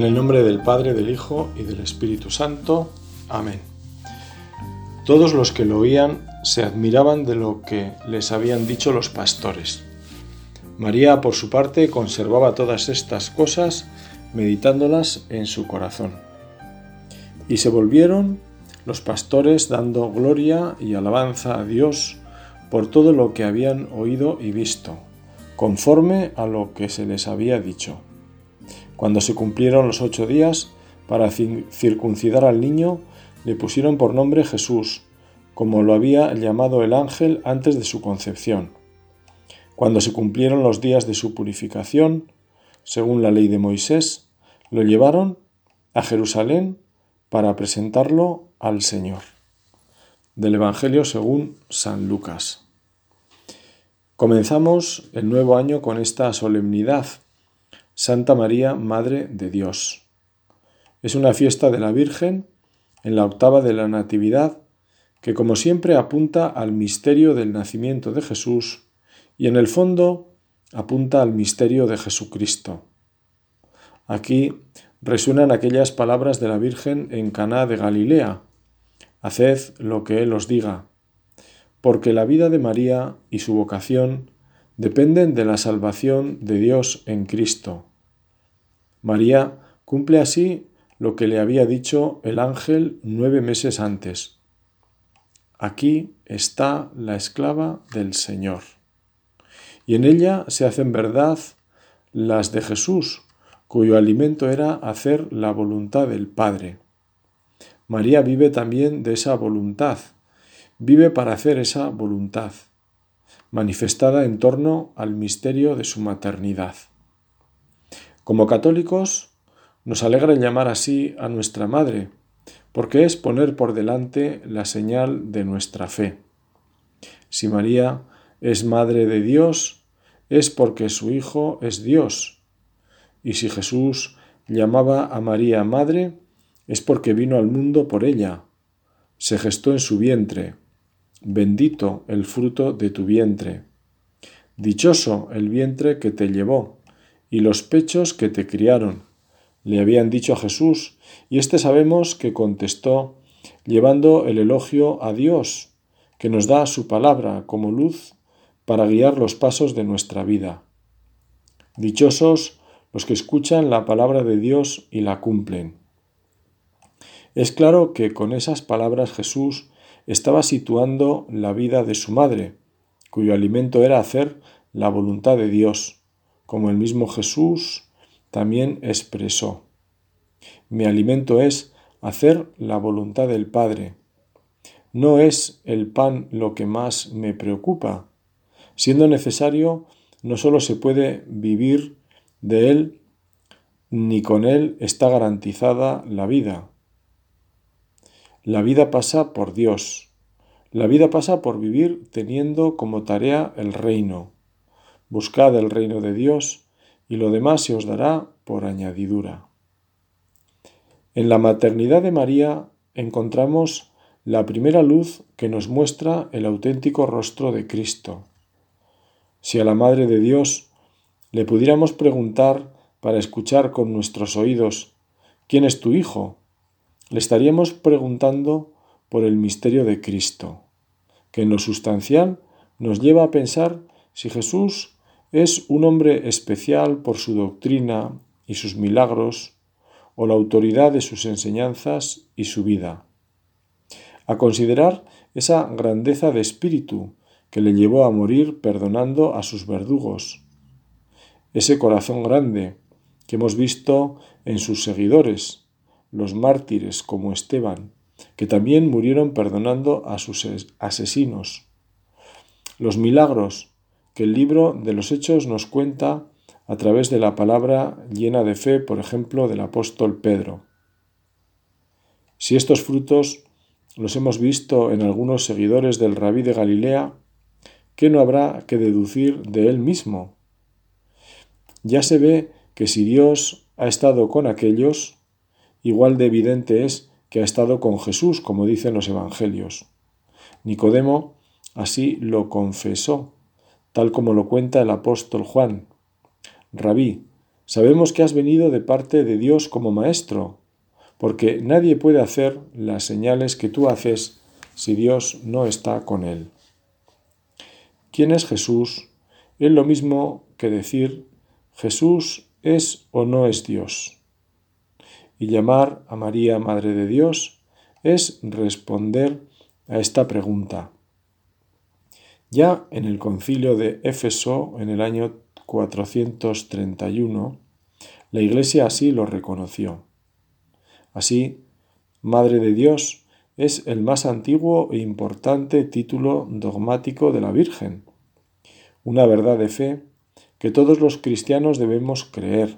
En el nombre del Padre, del Hijo y del Espíritu Santo. Amén. Todos los que lo oían se admiraban de lo que les habían dicho los pastores. María, por su parte, conservaba todas estas cosas, meditándolas en su corazón. Y se volvieron los pastores dando gloria y alabanza a Dios por todo lo que habían oído y visto, conforme a lo que se les había dicho. Cuando se cumplieron los ocho días para circuncidar al niño, le pusieron por nombre Jesús, como lo había llamado el ángel antes de su concepción. Cuando se cumplieron los días de su purificación, según la ley de Moisés, lo llevaron a Jerusalén para presentarlo al Señor. Del Evangelio según San Lucas. Comenzamos el nuevo año con esta solemnidad Santa María, Madre de Dios. Es una fiesta de la Virgen en la octava de la Natividad que como siempre apunta al misterio del nacimiento de Jesús y en el fondo apunta al misterio de Jesucristo. Aquí resuenan aquellas palabras de la Virgen en Caná de Galilea: Haced lo que él os diga, porque la vida de María y su vocación dependen de la salvación de Dios en Cristo. María cumple así lo que le había dicho el ángel nueve meses antes. Aquí está la esclava del Señor. Y en ella se hacen verdad las de Jesús, cuyo alimento era hacer la voluntad del Padre. María vive también de esa voluntad, vive para hacer esa voluntad, manifestada en torno al misterio de su maternidad. Como católicos, nos alegra llamar así a nuestra Madre, porque es poner por delante la señal de nuestra fe. Si María es Madre de Dios, es porque su Hijo es Dios. Y si Jesús llamaba a María Madre, es porque vino al mundo por ella, se gestó en su vientre. Bendito el fruto de tu vientre. Dichoso el vientre que te llevó y los pechos que te criaron, le habían dicho a Jesús, y éste sabemos que contestó llevando el elogio a Dios, que nos da su palabra como luz para guiar los pasos de nuestra vida. Dichosos los que escuchan la palabra de Dios y la cumplen. Es claro que con esas palabras Jesús estaba situando la vida de su madre, cuyo alimento era hacer la voluntad de Dios como el mismo Jesús también expresó. Mi alimento es hacer la voluntad del Padre. No es el pan lo que más me preocupa. Siendo necesario, no solo se puede vivir de él, ni con él está garantizada la vida. La vida pasa por Dios. La vida pasa por vivir teniendo como tarea el reino. Buscad el reino de Dios y lo demás se os dará por añadidura. En la maternidad de María encontramos la primera luz que nos muestra el auténtico rostro de Cristo. Si a la Madre de Dios le pudiéramos preguntar para escuchar con nuestros oídos ¿quién es tu Hijo? Le estaríamos preguntando por el misterio de Cristo, que en lo sustancial nos lleva a pensar si Jesús es un hombre especial por su doctrina y sus milagros o la autoridad de sus enseñanzas y su vida. A considerar esa grandeza de espíritu que le llevó a morir perdonando a sus verdugos, ese corazón grande que hemos visto en sus seguidores, los mártires como Esteban, que también murieron perdonando a sus asesinos, los milagros que el libro de los Hechos nos cuenta a través de la palabra llena de fe, por ejemplo, del apóstol Pedro. Si estos frutos los hemos visto en algunos seguidores del rabí de Galilea, ¿qué no habrá que deducir de él mismo? Ya se ve que si Dios ha estado con aquellos, igual de evidente es que ha estado con Jesús, como dicen los evangelios. Nicodemo así lo confesó tal como lo cuenta el apóstol Juan. Rabí, Sabemos que has venido de parte de Dios como Maestro, porque nadie puede hacer las señales que tú haces si Dios no está con él. ¿Quién es Jesús? Es lo mismo que decir Jesús es o no es Dios. Y llamar a María Madre de Dios es responder a esta pregunta. Ya en el concilio de Éfeso, en el año 431, la Iglesia así lo reconoció. Así, Madre de Dios es el más antiguo e importante título dogmático de la Virgen, una verdad de fe que todos los cristianos debemos creer.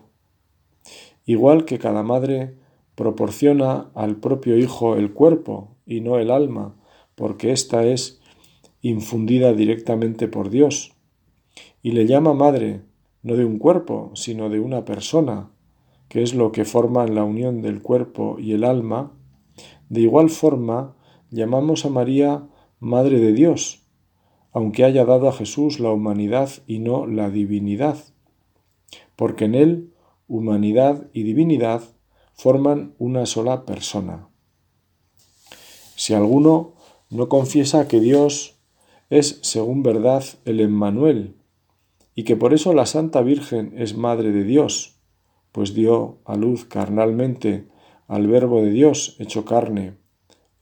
Igual que cada madre proporciona al propio Hijo el cuerpo y no el alma, porque ésta es infundida directamente por Dios, y le llama madre, no de un cuerpo, sino de una persona, que es lo que forma la unión del cuerpo y el alma, de igual forma llamamos a María Madre de Dios, aunque haya dado a Jesús la humanidad y no la divinidad, porque en él humanidad y divinidad forman una sola persona. Si alguno no confiesa que Dios es, según verdad, el Emmanuel, y que por eso la Santa Virgen es Madre de Dios, pues dio a luz carnalmente al Verbo de Dios hecho carne,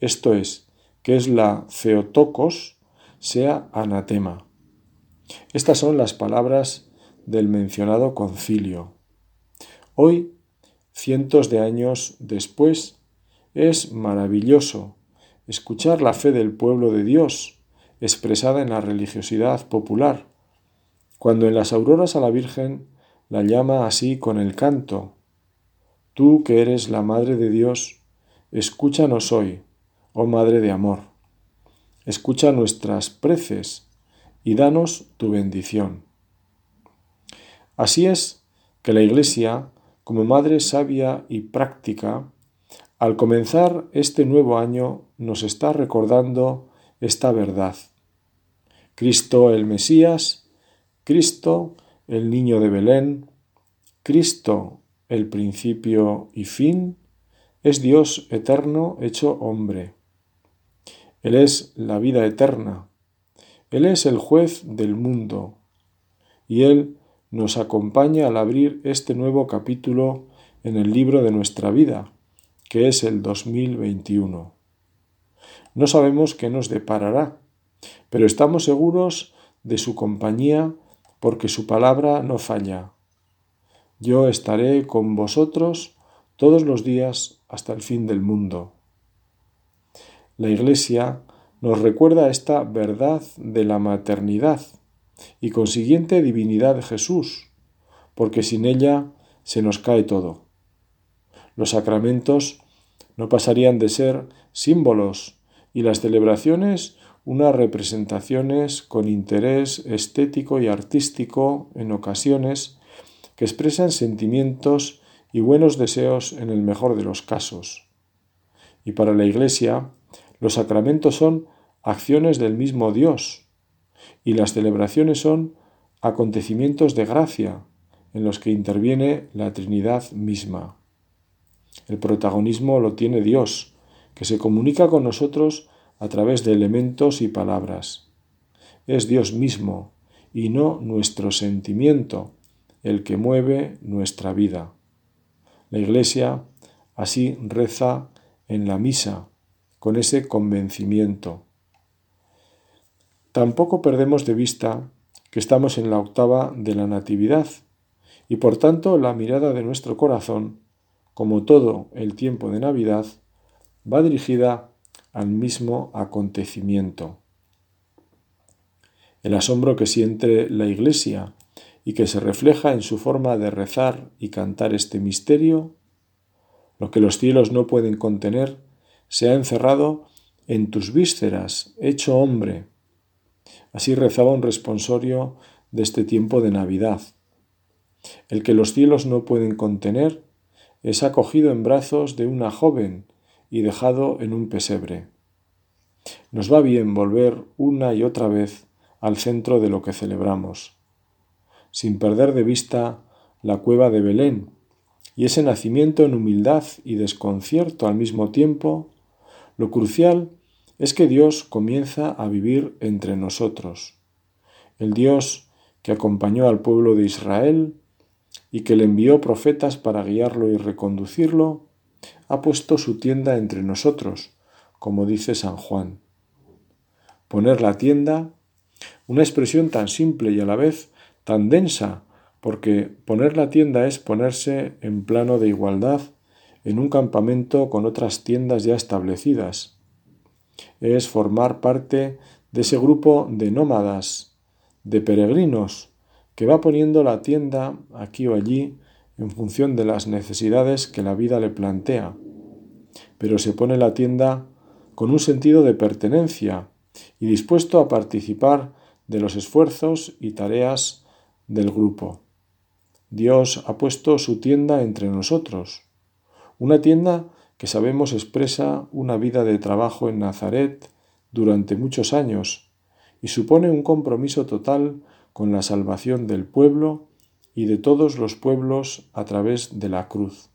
esto es, que es la Theotokos, sea anatema. Estas son las palabras del mencionado concilio. Hoy, cientos de años después, es maravilloso escuchar la fe del pueblo de Dios expresada en la religiosidad popular, cuando en las auroras a la Virgen la llama así con el canto. Tú que eres la Madre de Dios, escúchanos hoy, oh Madre de Amor. Escucha nuestras preces y danos tu bendición. Así es que la Iglesia, como Madre sabia y práctica, al comenzar este nuevo año nos está recordando esta verdad. Cristo el Mesías, Cristo el niño de Belén, Cristo el principio y fin, es Dios eterno hecho hombre. Él es la vida eterna. Él es el juez del mundo. Y Él nos acompaña al abrir este nuevo capítulo en el libro de nuestra vida, que es el 2021. No sabemos qué nos deparará, pero estamos seguros de su compañía porque su palabra no falla. Yo estaré con vosotros todos los días hasta el fin del mundo. La Iglesia nos recuerda esta verdad de la maternidad y consiguiente divinidad de Jesús, porque sin ella se nos cae todo. Los sacramentos no pasarían de ser símbolos y las celebraciones unas representaciones con interés estético y artístico en ocasiones que expresan sentimientos y buenos deseos en el mejor de los casos. Y para la Iglesia, los sacramentos son acciones del mismo Dios y las celebraciones son acontecimientos de gracia en los que interviene la Trinidad misma. El protagonismo lo tiene Dios, que se comunica con nosotros a través de elementos y palabras. Es Dios mismo y no nuestro sentimiento el que mueve nuestra vida. La Iglesia así reza en la misa con ese convencimiento. Tampoco perdemos de vista que estamos en la octava de la Natividad y por tanto la mirada de nuestro corazón, como todo el tiempo de Navidad, va dirigida al mismo acontecimiento. El asombro que siente la Iglesia y que se refleja en su forma de rezar y cantar este misterio, lo que los cielos no pueden contener, se ha encerrado en tus vísceras, hecho hombre. Así rezaba un responsorio de este tiempo de Navidad. El que los cielos no pueden contener es acogido en brazos de una joven y dejado en un pesebre. Nos va bien volver una y otra vez al centro de lo que celebramos, sin perder de vista la cueva de Belén, y ese nacimiento en humildad y desconcierto al mismo tiempo, lo crucial es que Dios comienza a vivir entre nosotros. El Dios que acompañó al pueblo de Israel y que le envió profetas para guiarlo y reconducirlo, ha puesto su tienda entre nosotros, como dice San Juan. Poner la tienda, una expresión tan simple y a la vez tan densa, porque poner la tienda es ponerse en plano de igualdad en un campamento con otras tiendas ya establecidas. Es formar parte de ese grupo de nómadas, de peregrinos, que va poniendo la tienda aquí o allí en función de las necesidades que la vida le plantea. Pero se pone la tienda con un sentido de pertenencia y dispuesto a participar de los esfuerzos y tareas del grupo. Dios ha puesto su tienda entre nosotros, una tienda que sabemos expresa una vida de trabajo en Nazaret durante muchos años y supone un compromiso total con la salvación del pueblo y de todos los pueblos a través de la cruz.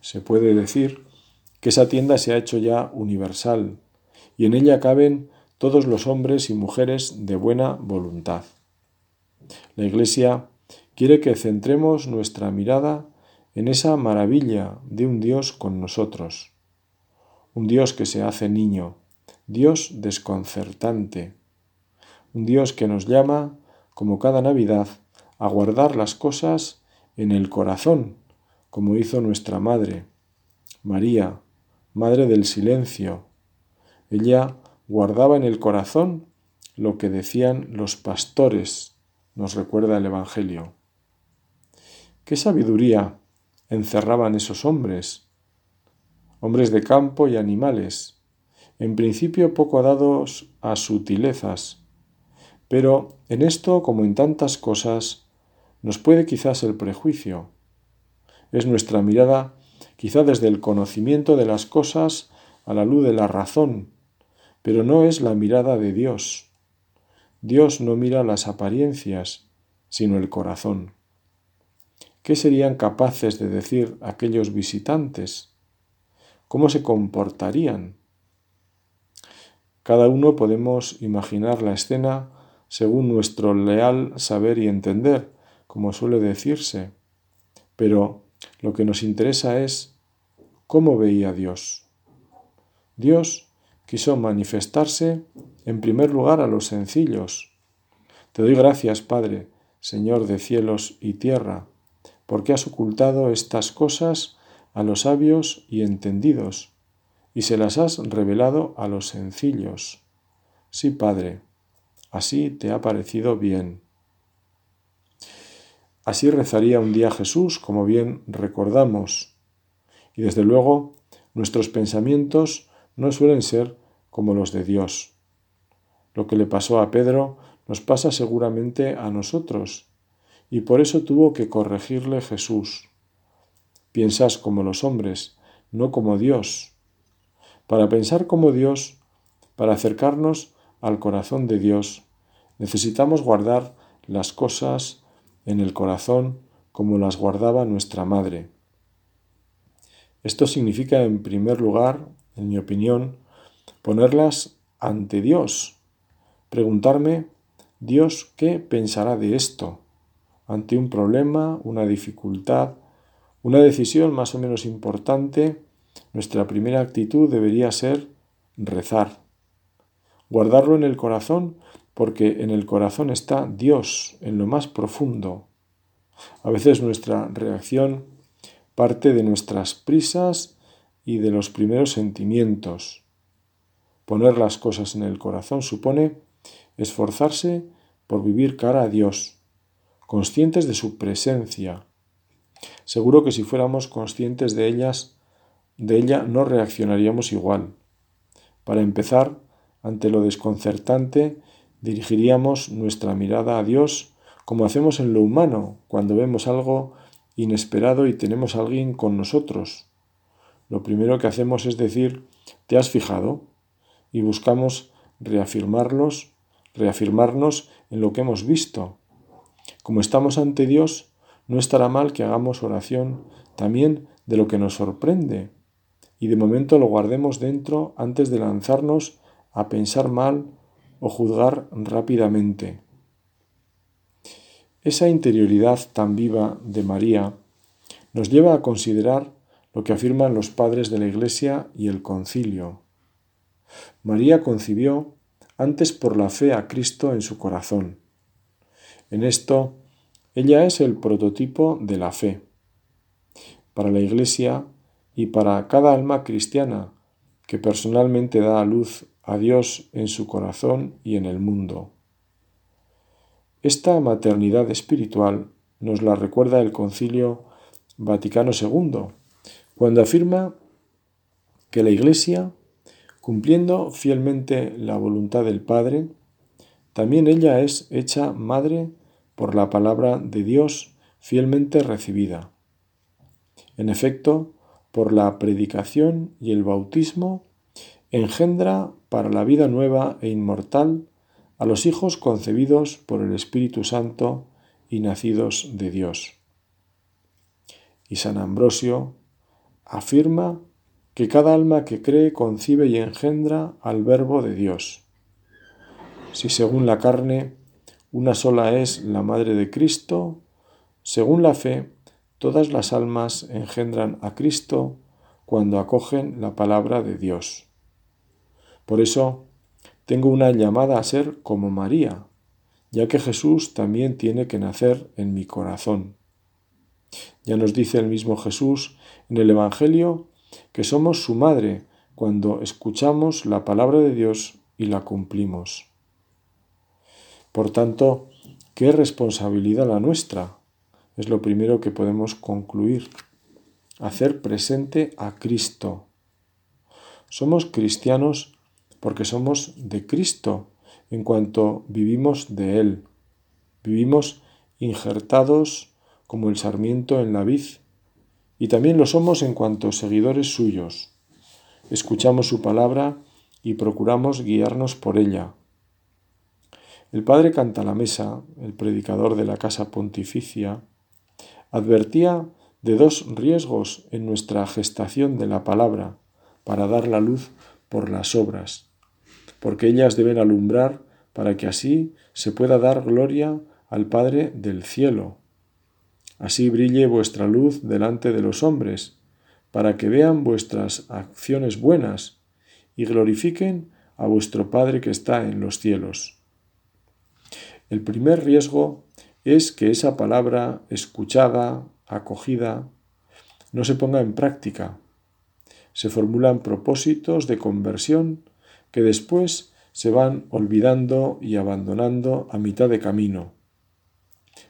Se puede decir que esa tienda se ha hecho ya universal y en ella caben todos los hombres y mujeres de buena voluntad. La Iglesia quiere que centremos nuestra mirada en esa maravilla de un Dios con nosotros, un Dios que se hace niño, Dios desconcertante, un Dios que nos llama como cada Navidad, a guardar las cosas en el corazón, como hizo nuestra Madre, María, Madre del Silencio. Ella guardaba en el corazón lo que decían los pastores, nos recuerda el Evangelio. ¿Qué sabiduría encerraban esos hombres? Hombres de campo y animales, en principio poco dados a sutilezas, pero en esto, como en tantas cosas, nos puede quizás el prejuicio. Es nuestra mirada, quizá desde el conocimiento de las cosas a la luz de la razón, pero no es la mirada de Dios. Dios no mira las apariencias, sino el corazón. ¿Qué serían capaces de decir aquellos visitantes? ¿Cómo se comportarían? Cada uno podemos imaginar la escena según nuestro leal saber y entender, como suele decirse. Pero lo que nos interesa es cómo veía Dios. Dios quiso manifestarse en primer lugar a los sencillos. Te doy gracias, Padre, Señor de cielos y tierra, porque has ocultado estas cosas a los sabios y entendidos, y se las has revelado a los sencillos. Sí, Padre, Así te ha parecido bien. Así rezaría un día Jesús, como bien recordamos. Y desde luego, nuestros pensamientos no suelen ser como los de Dios. Lo que le pasó a Pedro nos pasa seguramente a nosotros, y por eso tuvo que corregirle Jesús. Piensas como los hombres, no como Dios. Para pensar como Dios, para acercarnos al corazón de Dios, necesitamos guardar las cosas en el corazón como las guardaba nuestra madre. Esto significa, en primer lugar, en mi opinión, ponerlas ante Dios, preguntarme, Dios, ¿qué pensará de esto? Ante un problema, una dificultad, una decisión más o menos importante, nuestra primera actitud debería ser rezar, guardarlo en el corazón porque en el corazón está Dios, en lo más profundo. A veces nuestra reacción parte de nuestras prisas y de los primeros sentimientos. Poner las cosas en el corazón supone esforzarse por vivir cara a Dios, conscientes de su presencia. Seguro que si fuéramos conscientes de ellas, de ella no reaccionaríamos igual. Para empezar, ante lo desconcertante, dirigiríamos nuestra mirada a Dios como hacemos en lo humano cuando vemos algo inesperado y tenemos a alguien con nosotros. Lo primero que hacemos es decir, ¿te has fijado? Y buscamos reafirmarlos, reafirmarnos en lo que hemos visto. Como estamos ante Dios, no estará mal que hagamos oración también de lo que nos sorprende y de momento lo guardemos dentro antes de lanzarnos a pensar mal o juzgar rápidamente. Esa interioridad tan viva de María nos lleva a considerar lo que afirman los padres de la Iglesia y el concilio. María concibió antes por la fe a Cristo en su corazón. En esto, ella es el prototipo de la fe. Para la Iglesia y para cada alma cristiana que personalmente da a luz a Dios en su corazón y en el mundo. Esta maternidad espiritual nos la recuerda el Concilio Vaticano II, cuando afirma que la Iglesia, cumpliendo fielmente la voluntad del Padre, también ella es hecha madre por la palabra de Dios fielmente recibida. En efecto, por la predicación y el bautismo, engendra para la vida nueva e inmortal a los hijos concebidos por el Espíritu Santo y nacidos de Dios. Y San Ambrosio afirma que cada alma que cree concibe y engendra al Verbo de Dios. Si según la carne una sola es la Madre de Cristo, según la fe, todas las almas engendran a Cristo cuando acogen la palabra de Dios. Por eso, tengo una llamada a ser como María, ya que Jesús también tiene que nacer en mi corazón. Ya nos dice el mismo Jesús en el Evangelio que somos su madre cuando escuchamos la palabra de Dios y la cumplimos. Por tanto, qué responsabilidad la nuestra. Es lo primero que podemos concluir. Hacer presente a Cristo. Somos cristianos porque somos de Cristo en cuanto vivimos de Él. Vivimos injertados como el sarmiento en la vid, y también lo somos en cuanto seguidores suyos. Escuchamos su palabra y procuramos guiarnos por ella. El padre Cantalamesa, el predicador de la Casa Pontificia, advertía de dos riesgos en nuestra gestación de la palabra para dar la luz por las obras, porque ellas deben alumbrar para que así se pueda dar gloria al Padre del cielo. Así brille vuestra luz delante de los hombres, para que vean vuestras acciones buenas y glorifiquen a vuestro Padre que está en los cielos. El primer riesgo es que esa palabra escuchada, acogida, no se ponga en práctica, se formulan propósitos de conversión que después se van olvidando y abandonando a mitad de camino,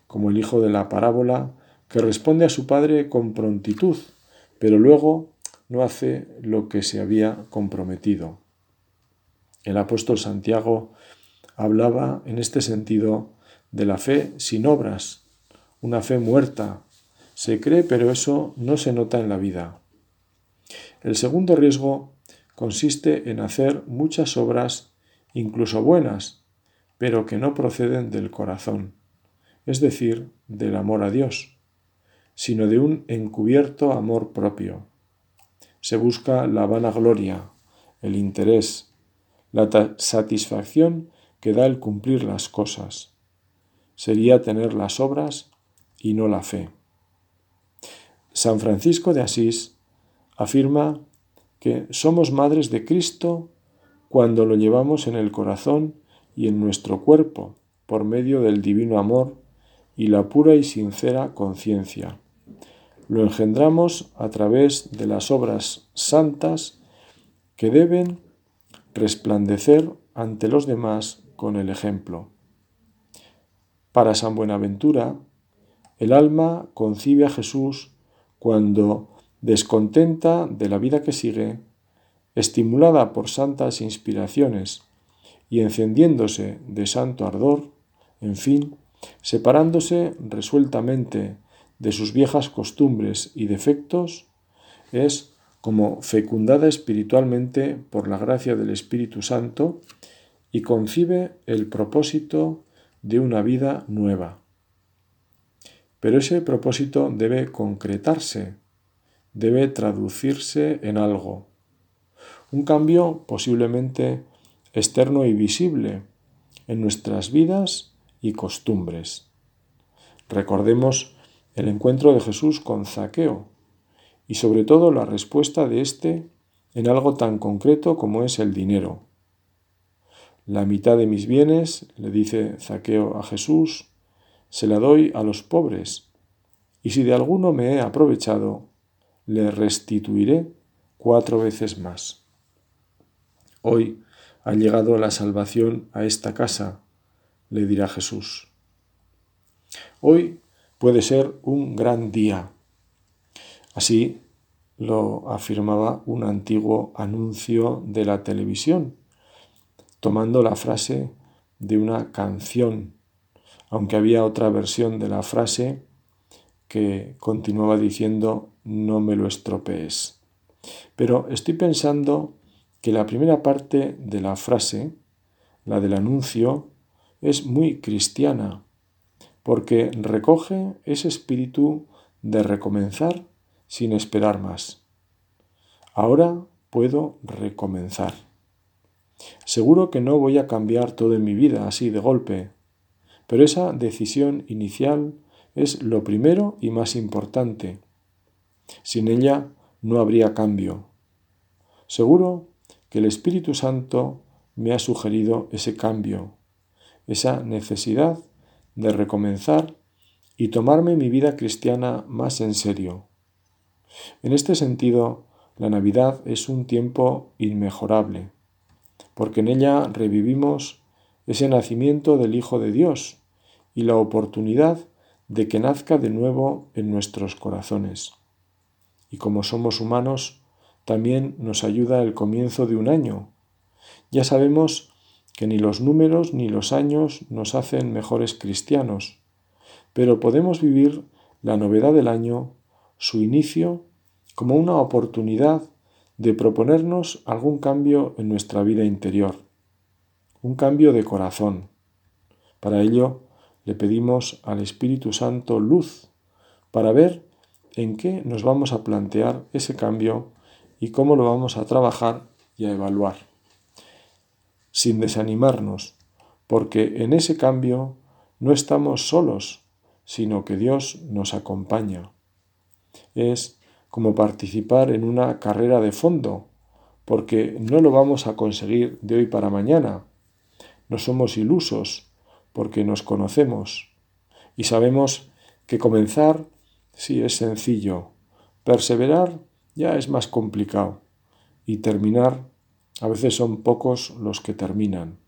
como el hijo de la parábola que responde a su padre con prontitud, pero luego no hace lo que se había comprometido. El apóstol Santiago hablaba en este sentido de la fe sin obras, una fe muerta. Se cree, pero eso no se nota en la vida. El segundo riesgo consiste en hacer muchas obras, incluso buenas, pero que no proceden del corazón, es decir, del amor a Dios, sino de un encubierto amor propio. Se busca la vanagloria, el interés, la satisfacción que da el cumplir las cosas. Sería tener las obras y no la fe. San Francisco de Asís afirma que somos madres de Cristo cuando lo llevamos en el corazón y en nuestro cuerpo por medio del divino amor y la pura y sincera conciencia. Lo engendramos a través de las obras santas que deben resplandecer ante los demás con el ejemplo. Para San Buenaventura, el alma concibe a Jesús cuando descontenta de la vida que sigue, estimulada por santas inspiraciones y encendiéndose de santo ardor, en fin, separándose resueltamente de sus viejas costumbres y defectos, es como fecundada espiritualmente por la gracia del Espíritu Santo y concibe el propósito de una vida nueva. Pero ese propósito debe concretarse, debe traducirse en algo. Un cambio posiblemente externo y visible en nuestras vidas y costumbres. Recordemos el encuentro de Jesús con Zaqueo y sobre todo la respuesta de éste en algo tan concreto como es el dinero. La mitad de mis bienes, le dice Zaqueo a Jesús, se la doy a los pobres, y si de alguno me he aprovechado, le restituiré cuatro veces más. Hoy ha llegado la salvación a esta casa, le dirá Jesús. Hoy puede ser un gran día. Así lo afirmaba un antiguo anuncio de la televisión, tomando la frase de una canción, aunque había otra versión de la frase que continuaba diciendo no me lo estropees. Pero estoy pensando que la primera parte de la frase, la del anuncio, es muy cristiana, porque recoge ese espíritu de recomenzar sin esperar más. Ahora puedo recomenzar. Seguro que no voy a cambiar todo en mi vida así de golpe, pero esa decisión inicial es lo primero y más importante. Sin ella no habría cambio. Seguro que el Espíritu Santo me ha sugerido ese cambio, esa necesidad de recomenzar y tomarme mi vida cristiana más en serio. En este sentido, la Navidad es un tiempo inmejorable, porque en ella revivimos ese nacimiento del Hijo de Dios y la oportunidad de que nazca de nuevo en nuestros corazones. Y como somos humanos, también nos ayuda el comienzo de un año. Ya sabemos que ni los números ni los años nos hacen mejores cristianos, pero podemos vivir la novedad del año, su inicio, como una oportunidad de proponernos algún cambio en nuestra vida interior, un cambio de corazón. Para ello, le pedimos al Espíritu Santo luz para ver en qué nos vamos a plantear ese cambio y cómo lo vamos a trabajar y a evaluar. Sin desanimarnos, porque en ese cambio no estamos solos, sino que Dios nos acompaña. Es como participar en una carrera de fondo, porque no lo vamos a conseguir de hoy para mañana. No somos ilusos, porque nos conocemos y sabemos que comenzar sí es sencillo, perseverar ya es más complicado y terminar a veces son pocos los que terminan.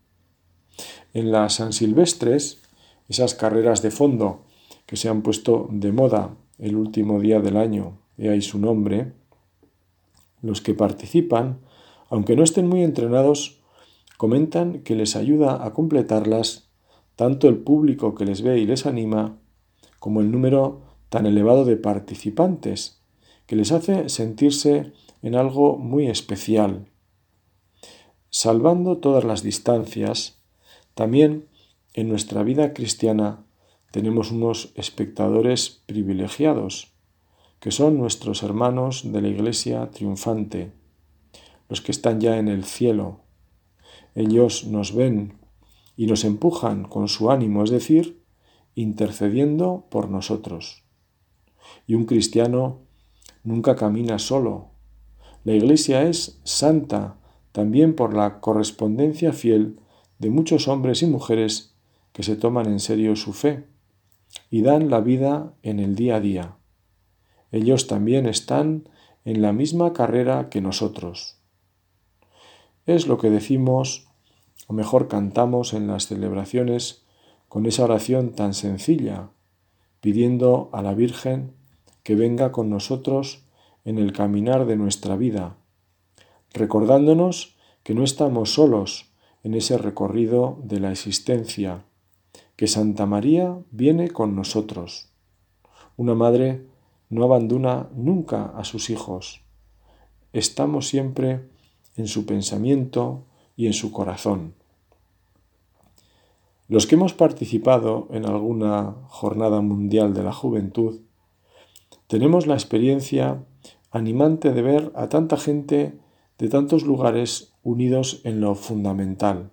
En las San Silvestres, esas carreras de fondo que se han puesto de moda el último día del año, y ahí su nombre, los que participan, aunque no estén muy entrenados, comentan que les ayuda a completarlas tanto el público que les ve y les anima, como el número tan elevado de participantes, que les hace sentirse en algo muy especial. Salvando todas las distancias, también en nuestra vida cristiana tenemos unos espectadores privilegiados, que son nuestros hermanos de la Iglesia triunfante, los que están ya en el cielo. Ellos nos ven y nos empujan con su ánimo, es decir, intercediendo por nosotros. Y un cristiano nunca camina solo. La Iglesia es santa también por la correspondencia fiel de muchos hombres y mujeres que se toman en serio su fe y dan la vida en el día a día. Ellos también están en la misma carrera que nosotros. Es lo que decimos o mejor cantamos en las celebraciones con esa oración tan sencilla, pidiendo a la Virgen que venga con nosotros en el caminar de nuestra vida, recordándonos que no estamos solos en ese recorrido de la existencia, que Santa María viene con nosotros. Una madre no abandona nunca a sus hijos. Estamos siempre en su pensamiento y en su corazón. Los que hemos participado en alguna jornada mundial de la juventud, tenemos la experiencia animante de ver a tanta gente de tantos lugares unidos en lo fundamental.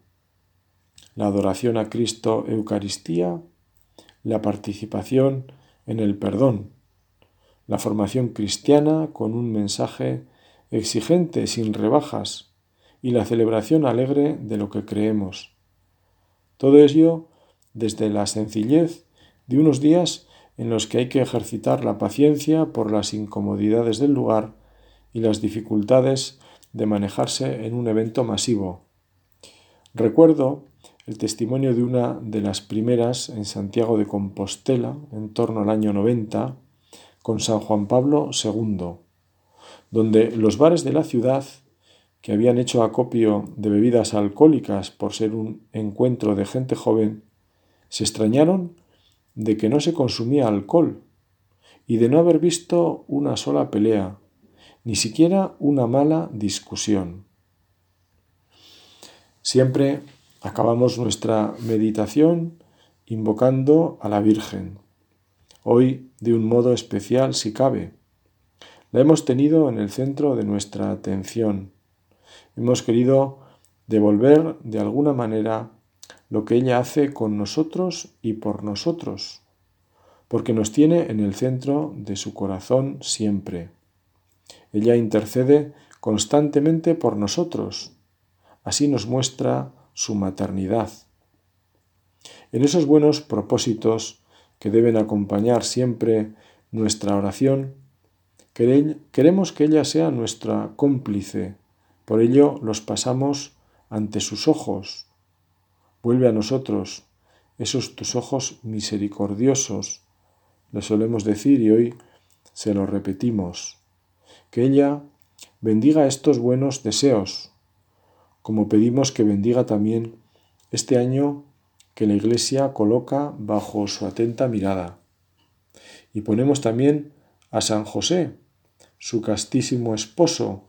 La adoración a Cristo Eucaristía, la participación en el perdón, la formación cristiana con un mensaje exigente sin rebajas y la celebración alegre de lo que creemos. Todo ello desde la sencillez de unos días en los que hay que ejercitar la paciencia por las incomodidades del lugar y las dificultades de manejarse en un evento masivo. Recuerdo el testimonio de una de las primeras en Santiago de Compostela, en torno al año 90, con San Juan Pablo II, donde los bares de la ciudad, que habían hecho acopio de bebidas alcohólicas por ser un encuentro de gente joven, se extrañaron de que no se consumía alcohol y de no haber visto una sola pelea, ni siquiera una mala discusión. Siempre acabamos nuestra meditación invocando a la Virgen, hoy de un modo especial si cabe. La hemos tenido en el centro de nuestra atención. Hemos querido devolver de alguna manera lo que ella hace con nosotros y por nosotros, porque nos tiene en el centro de su corazón siempre. Ella intercede constantemente por nosotros, así nos muestra su maternidad. En esos buenos propósitos que deben acompañar siempre nuestra oración, queremos que ella sea nuestra cómplice, por ello los pasamos ante sus ojos, Vuelve a nosotros esos tus ojos misericordiosos, le solemos decir y hoy se lo repetimos. Que ella bendiga estos buenos deseos, como pedimos que bendiga también este año que la Iglesia coloca bajo su atenta mirada. Y ponemos también a San José, su castísimo esposo,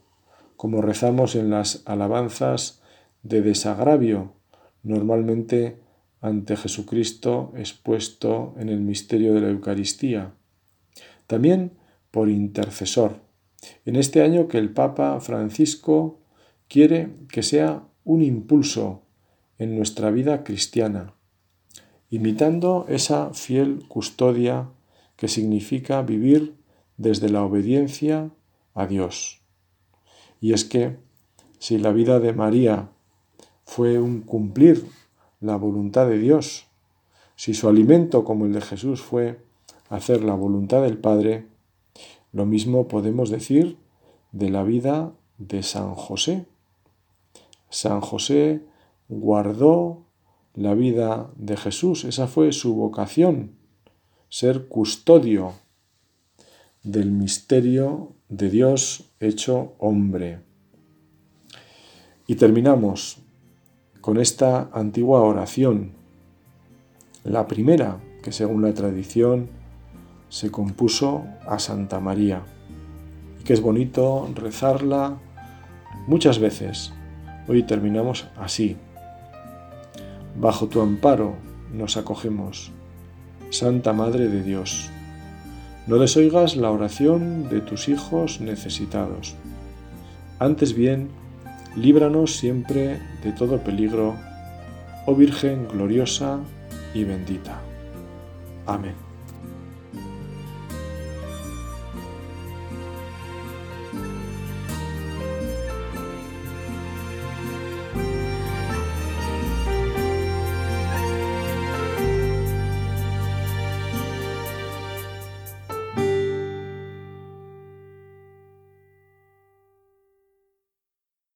como rezamos en las alabanzas de desagravio normalmente ante Jesucristo expuesto en el misterio de la Eucaristía. También por intercesor. En este año que el Papa Francisco quiere que sea un impulso en nuestra vida cristiana, imitando esa fiel custodia que significa vivir desde la obediencia a Dios. Y es que si la vida de María fue un cumplir la voluntad de Dios. Si su alimento, como el de Jesús, fue hacer la voluntad del Padre, lo mismo podemos decir de la vida de San José. San José guardó la vida de Jesús, esa fue su vocación, ser custodio del misterio de Dios hecho hombre. Y terminamos con esta antigua oración. La primera, que según la tradición se compuso a Santa María, y que es bonito rezarla muchas veces. Hoy terminamos así. Bajo tu amparo nos acogemos, Santa Madre de Dios. No desoigas la oración de tus hijos necesitados. Antes bien, líbranos siempre de todo peligro, oh Virgen gloriosa y bendita. Amén.